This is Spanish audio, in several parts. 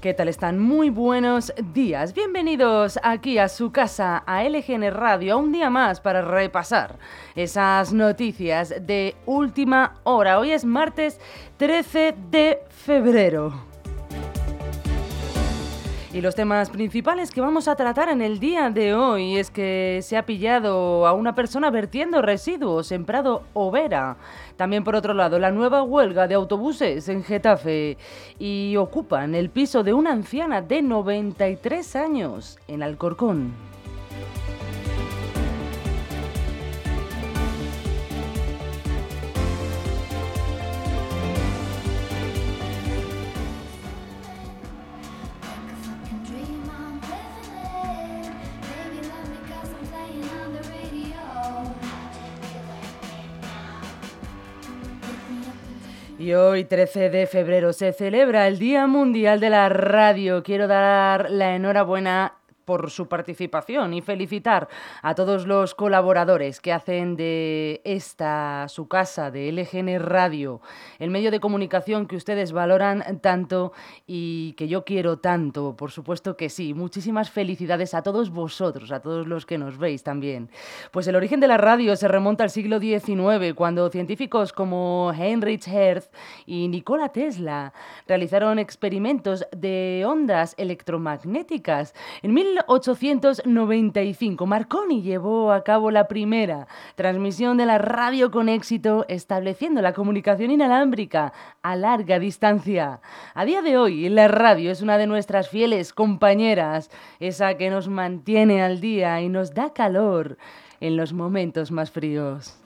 ¿Qué tal están? Muy buenos días. Bienvenidos aquí a su casa, a LGN Radio, un día más para repasar esas noticias de última hora. Hoy es martes 13 de febrero. Y los temas principales que vamos a tratar en el día de hoy es que se ha pillado a una persona vertiendo residuos en Prado Overa. También por otro lado, la nueva huelga de autobuses en Getafe y ocupan el piso de una anciana de 93 años en Alcorcón. Hoy, 13 de febrero, se celebra el Día Mundial de la Radio. Quiero dar la enhorabuena por su participación y felicitar a todos los colaboradores que hacen de esta su casa de LGN Radio, el medio de comunicación que ustedes valoran tanto y que yo quiero tanto, por supuesto que sí. Muchísimas felicidades a todos vosotros, a todos los que nos veis también. Pues el origen de la radio se remonta al siglo XIX, cuando científicos como Heinrich Hertz y Nikola Tesla realizaron experimentos de ondas electromagnéticas. En 1895, Marconi llevó a cabo la primera transmisión de la radio con éxito, estableciendo la comunicación inalámbrica a larga distancia. A día de hoy, la radio es una de nuestras fieles compañeras, esa que nos mantiene al día y nos da calor en los momentos más fríos.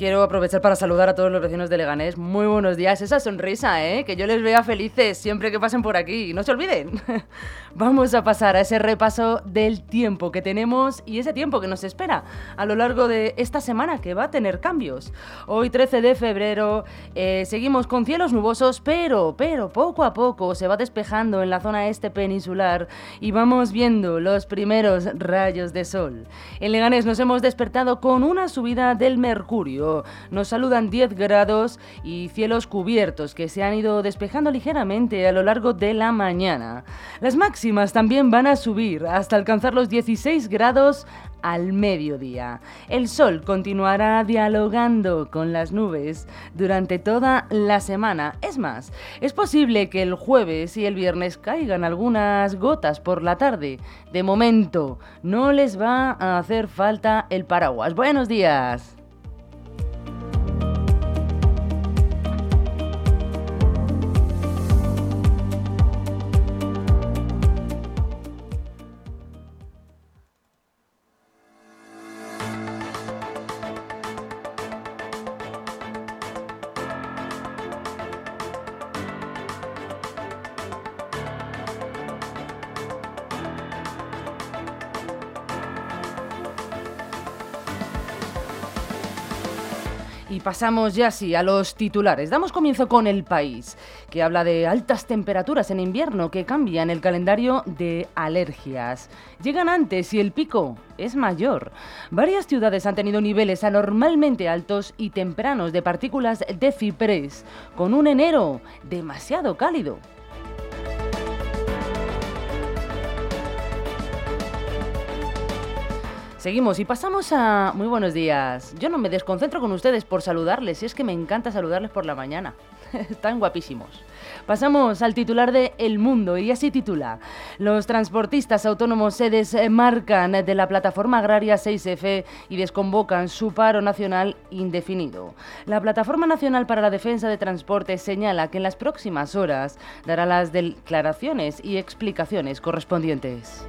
Quiero aprovechar para saludar a todos los vecinos de Leganés. Muy buenos días. Esa sonrisa, ¿eh? Que yo les vea felices siempre que pasen por aquí. No se olviden. Vamos a pasar a ese repaso del tiempo que tenemos y ese tiempo que nos espera a lo largo de esta semana que va a tener cambios. Hoy 13 de febrero eh, seguimos con cielos nubosos, pero, pero poco a poco se va despejando en la zona este peninsular y vamos viendo los primeros rayos de sol. En Leganés nos hemos despertado con una subida del mercurio nos saludan 10 grados y cielos cubiertos que se han ido despejando ligeramente a lo largo de la mañana. Las máximas también van a subir hasta alcanzar los 16 grados al mediodía. El sol continuará dialogando con las nubes durante toda la semana. Es más, es posible que el jueves y el viernes caigan algunas gotas por la tarde. De momento, no les va a hacer falta el paraguas. Buenos días. Pasamos ya sí a los titulares. Damos comienzo con El País, que habla de altas temperaturas en invierno que cambian el calendario de alergias. Llegan antes y el pico es mayor. Varias ciudades han tenido niveles anormalmente altos y tempranos de partículas de ciprés, con un enero demasiado cálido. Seguimos y pasamos a... Muy buenos días. Yo no me desconcentro con ustedes por saludarles, es que me encanta saludarles por la mañana. Están guapísimos. Pasamos al titular de El Mundo y así titula. Los transportistas autónomos se desmarcan de la plataforma agraria 6F y desconvocan su paro nacional indefinido. La Plataforma Nacional para la Defensa de Transporte señala que en las próximas horas dará las declaraciones y explicaciones correspondientes.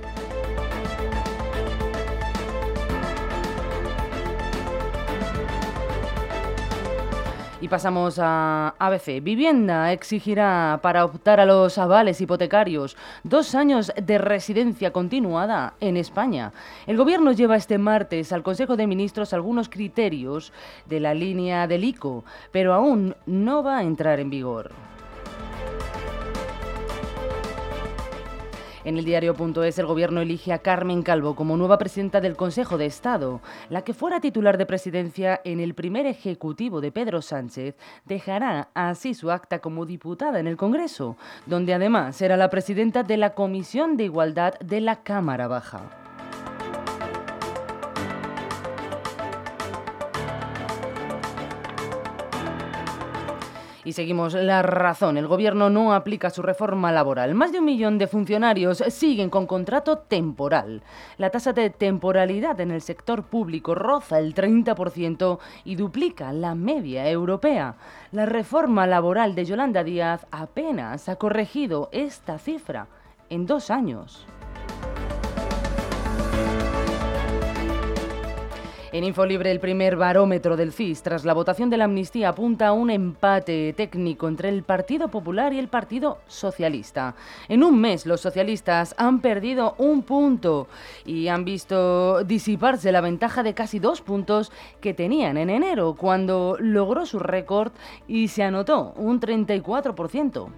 Y pasamos a ABC. Vivienda exigirá para optar a los avales hipotecarios dos años de residencia continuada en España. El Gobierno lleva este martes al Consejo de Ministros algunos criterios de la línea del ICO, pero aún no va a entrar en vigor. En el diario.es el gobierno elige a Carmen Calvo como nueva presidenta del Consejo de Estado. La que fuera titular de presidencia en el primer ejecutivo de Pedro Sánchez dejará así su acta como diputada en el Congreso, donde además será la presidenta de la Comisión de Igualdad de la Cámara Baja. Y seguimos la razón. El gobierno no aplica su reforma laboral. Más de un millón de funcionarios siguen con contrato temporal. La tasa de temporalidad en el sector público roza el 30% y duplica la media europea. La reforma laboral de Yolanda Díaz apenas ha corregido esta cifra en dos años. En Infolibre, el primer barómetro del CIS tras la votación de la amnistía apunta a un empate técnico entre el Partido Popular y el Partido Socialista. En un mes, los socialistas han perdido un punto y han visto disiparse la ventaja de casi dos puntos que tenían en enero, cuando logró su récord y se anotó un 34%.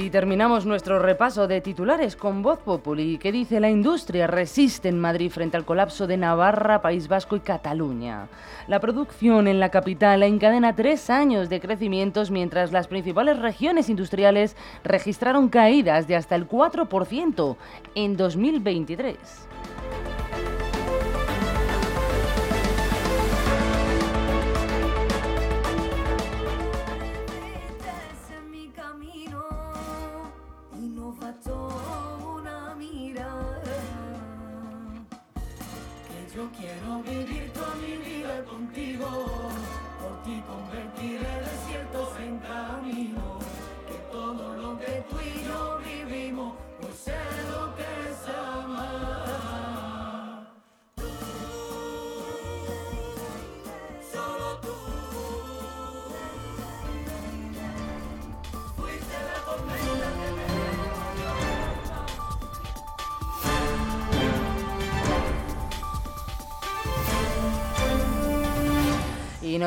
Y terminamos nuestro repaso de titulares con Voz Populi, que dice la industria resiste en Madrid frente al colapso de Navarra, País Vasco y Cataluña. La producción en la capital encadena tres años de crecimientos mientras las principales regiones industriales registraron caídas de hasta el 4% en 2023.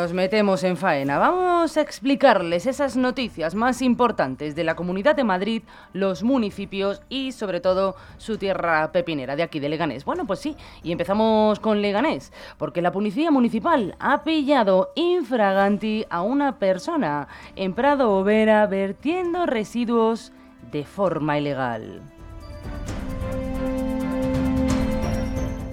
Nos metemos en faena. Vamos a explicarles esas noticias más importantes de la Comunidad de Madrid, los municipios y sobre todo su tierra pepinera de aquí de Leganés. Bueno, pues sí, y empezamos con Leganés, porque la Policía Municipal ha pillado infraganti a una persona en Prado Overa vertiendo residuos de forma ilegal.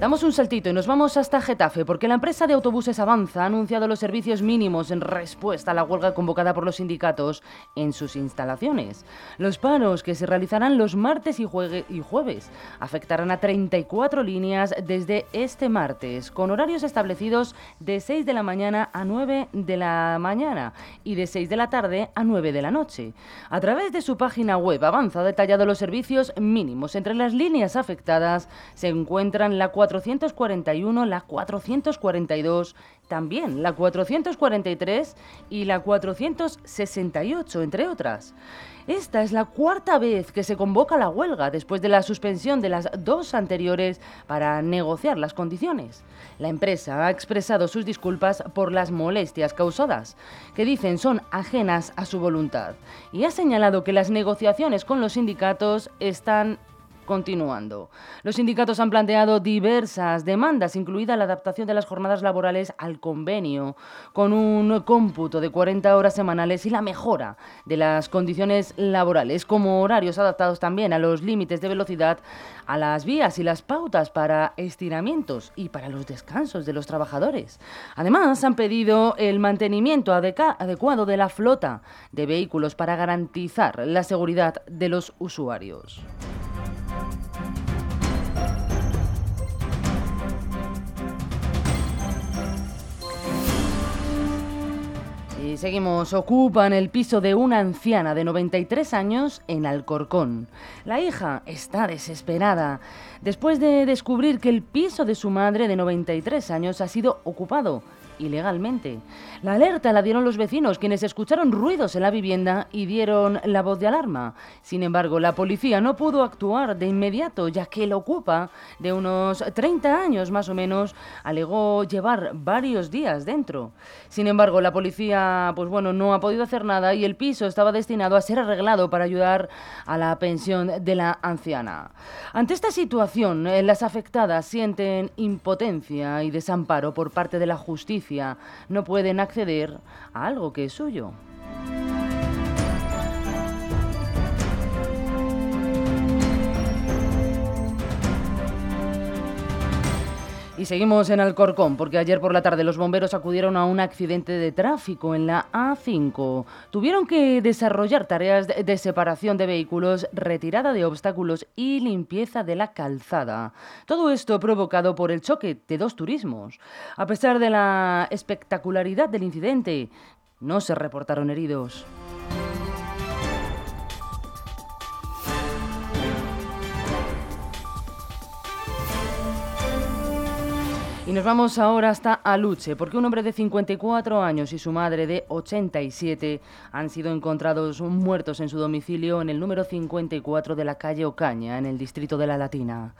Damos un saltito y nos vamos hasta Getafe porque la empresa de autobuses Avanza ha anunciado los servicios mínimos en respuesta a la huelga convocada por los sindicatos en sus instalaciones. Los paros que se realizarán los martes y, y jueves afectarán a 34 líneas desde este martes, con horarios establecidos de 6 de la mañana a 9 de la mañana y de 6 de la tarde a 9 de la noche. A través de su página web, Avanza ha detallado los servicios mínimos. Entre las líneas afectadas se encuentran la 4 441, la 442, también la 443 y la 468, entre otras. Esta es la cuarta vez que se convoca la huelga después de la suspensión de las dos anteriores para negociar las condiciones. La empresa ha expresado sus disculpas por las molestias causadas, que dicen son ajenas a su voluntad, y ha señalado que las negociaciones con los sindicatos están continuando. Los sindicatos han planteado diversas demandas, incluida la adaptación de las jornadas laborales al convenio, con un cómputo de 40 horas semanales y la mejora de las condiciones laborales, como horarios adaptados también a los límites de velocidad, a las vías y las pautas para estiramientos y para los descansos de los trabajadores. Además, han pedido el mantenimiento adecuado de la flota de vehículos para garantizar la seguridad de los usuarios. Seguimos, ocupan el piso de una anciana de 93 años en Alcorcón. La hija está desesperada después de descubrir que el piso de su madre de 93 años ha sido ocupado ilegalmente. La alerta la dieron los vecinos, quienes escucharon ruidos en la vivienda y dieron la voz de alarma. Sin embargo, la policía no pudo actuar de inmediato, ya que el ocupa, de unos 30 años más o menos, alegó llevar varios días dentro. Sin embargo, la policía, pues bueno, no ha podido hacer nada y el piso estaba destinado a ser arreglado para ayudar a la pensión de la anciana. Ante esta situación, eh, las afectadas sienten impotencia y desamparo por parte de la justicia no pueden acceder a algo que es suyo. Seguimos en Alcorcón, porque ayer por la tarde los bomberos acudieron a un accidente de tráfico en la A5. Tuvieron que desarrollar tareas de, separación de vehículos, retirada de obstáculos y limpieza de la calzada. Todo esto provocado por el choque de dos turismos. A pesar de la espectacularidad del incidente, no se reportaron heridos. Y nos vamos ahora hasta Aluche, porque un hombre de 54 años y su madre de 87 han sido encontrados muertos en su domicilio en el número 54 de la calle Ocaña, en el distrito de La Latina.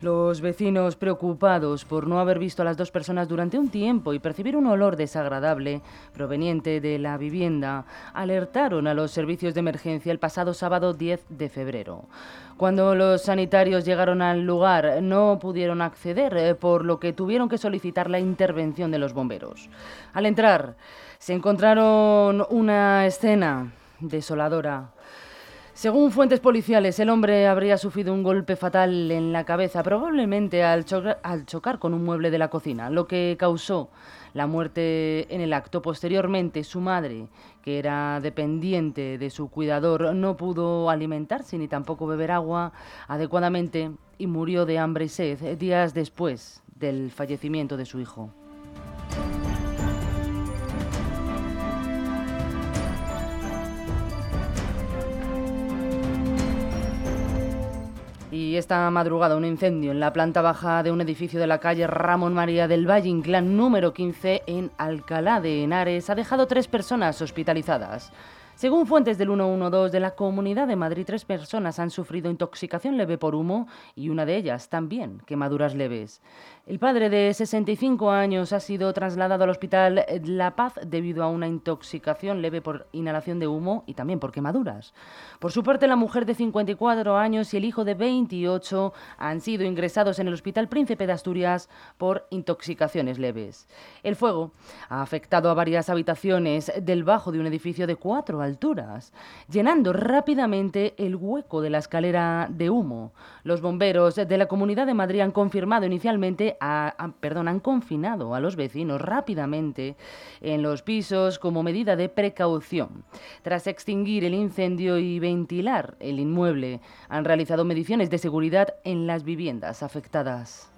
Los vecinos, preocupados por no haber visto a las dos personas durante un tiempo y percibir un olor desagradable proveniente de la vivienda, alertaron a los servicios de emergencia el pasado sábado 10 de febrero. Cuando los sanitarios llegaron al lugar no pudieron acceder, eh, por lo que tuvieron que solicitar la intervención de los bomberos. Al entrar, se encontraron una escena desoladora. Según fuentes policiales, el hombre habría sufrido un golpe fatal en la cabeza, probablemente al, chocar con un mueble de la cocina, lo que causó la muerte en el acto. Posteriormente, su madre, que era dependiente de su cuidador, no pudo alimentarse ni tampoco beber agua adecuadamente y murió de hambre y sed días después del fallecimiento de su hijo. Esta madrugada un incendio en la planta baja de un edificio de la calle Ramón María del Valle Inclán número 15 en Alcalá de Henares ha dejado tres personas hospitalizadas. Según fuentes del 112 de la Comunidad de Madrid, tres personas han sufrido intoxicación leve por humo y una de ellas también quemaduras leves. El padre de 65 años ha sido trasladado al hospital La Paz debido a una intoxicación leve por inhalación de humo y también por quemaduras. Por su parte, la mujer de 54 años y el hijo de 28 han sido ingresados en el Hospital Príncipe de Asturias por intoxicaciones leves. El fuego ha afectado a varias habitaciones del bajo de un edificio de cuatro alturas, llenando rápidamente el hueco de la escalera de humo. Los bomberos de la Comunidad de Madrid han confirmado inicialmente perdón, han confinado a los vecinos rápidamente en los pisos como medida de precaución. Tras extinguir el incendio y ventilar el inmueble, han realizado mediciones de seguridad en las viviendas afectadas.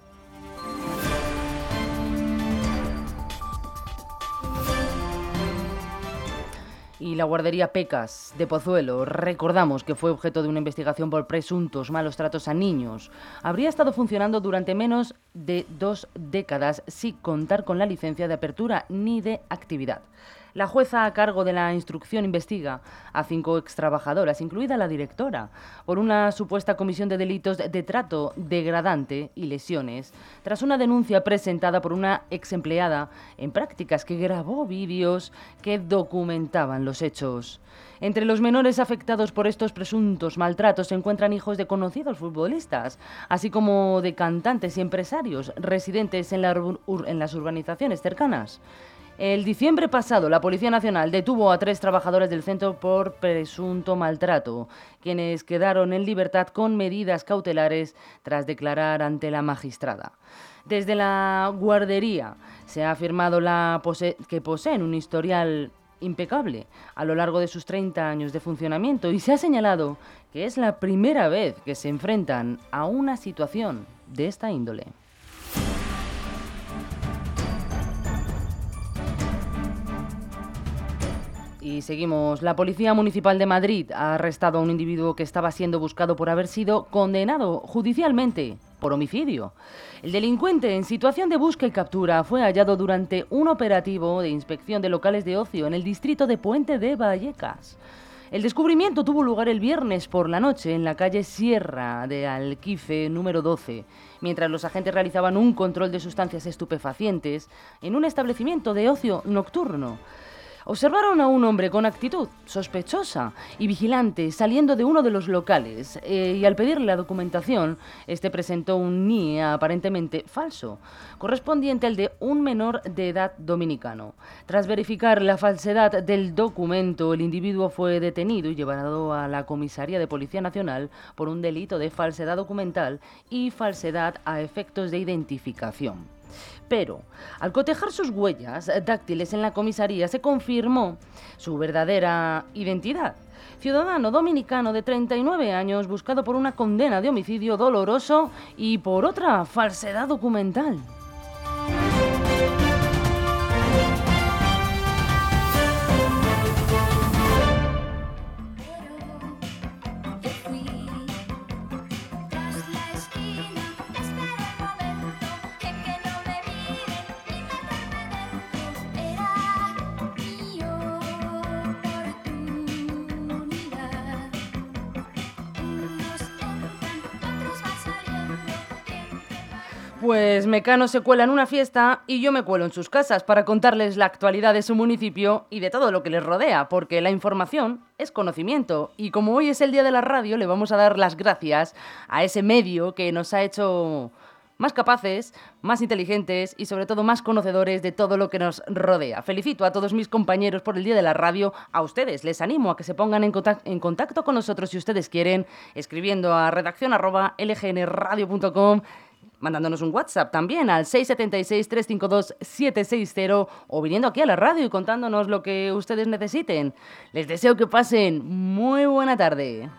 Y la guardería Pecas de Pozuelo, recordamos que fue objeto de una investigación por presuntos malos tratos a niños, habría estado funcionando durante menos de dos décadas sin contar con la licencia de apertura ni de actividad. La jueza a cargo de la instrucción investiga a cinco extrabajadoras, incluida la directora, por una supuesta comisión de delitos de trato degradante y lesiones, tras una denuncia presentada por una ex empleada en prácticas que grabó vídeos que documentaban los hechos. Entre los menores afectados por estos presuntos maltratos se encuentran hijos de conocidos futbolistas, así como de cantantes y empresarios residentes en, en las urbanizaciones cercanas. El diciembre pasado, la Policía Nacional detuvo a tres trabajadores del centro por presunto maltrato, quienes quedaron en libertad con medidas cautelares tras declarar ante la magistrada. Desde la guardería se ha afirmado que poseen un historial impecable a lo largo de sus 30 años de funcionamiento y se ha señalado que es la primera vez que se enfrentan a una situación de esta índole. Y seguimos. La Policía Municipal de Madrid ha arrestado a un individuo que estaba siendo buscado por haber sido condenado judicialmente por homicidio. El delincuente en situación de búsqueda y captura fue hallado durante un operativo de inspección de locales de ocio en el distrito de Puente de Vallecas. El descubrimiento tuvo lugar el viernes por la noche en la calle Sierra de Alquife número 12, mientras los agentes realizaban un control de sustancias estupefacientes en un establecimiento de ocio nocturno. Observaron a un hombre con actitud sospechosa y vigilante saliendo de uno de los locales eh, y al pedirle la documentación, este presentó un NIE aparentemente falso, correspondiente al de un menor de edad dominicano. Tras verificar la falsedad del documento, el individuo fue detenido y llevado a la comisaría de Policía Nacional por un delito de falsedad documental y falsedad a efectos de identificación. Pero, al cotejar sus huellas dáctiles en la comisaría, se confirmó su verdadera identidad. Ciudadano dominicano de 39 años buscado por una condena de homicidio doloroso y por otra falsedad documental. Pues Mecano se cuela en una fiesta y yo me cuelo en sus casas para contarles la actualidad de su municipio y de todo lo que les rodea, porque la información es conocimiento. Y como hoy es el día de la radio, le vamos a dar las gracias a ese medio que nos ha hecho más capaces, más inteligentes y sobre todo más conocedores de todo lo que nos rodea. Felicito a todos mis compañeros por el Día de la Radio. A ustedes les animo a que se pongan en contacto, con nosotros si ustedes quieren, escribiendo a redacción.lgnradio.com mandándonos un WhatsApp también al 676-352-760 o viniendo aquí a la radio y contándonos lo que ustedes necesiten. Les deseo que pasen muy buena tarde.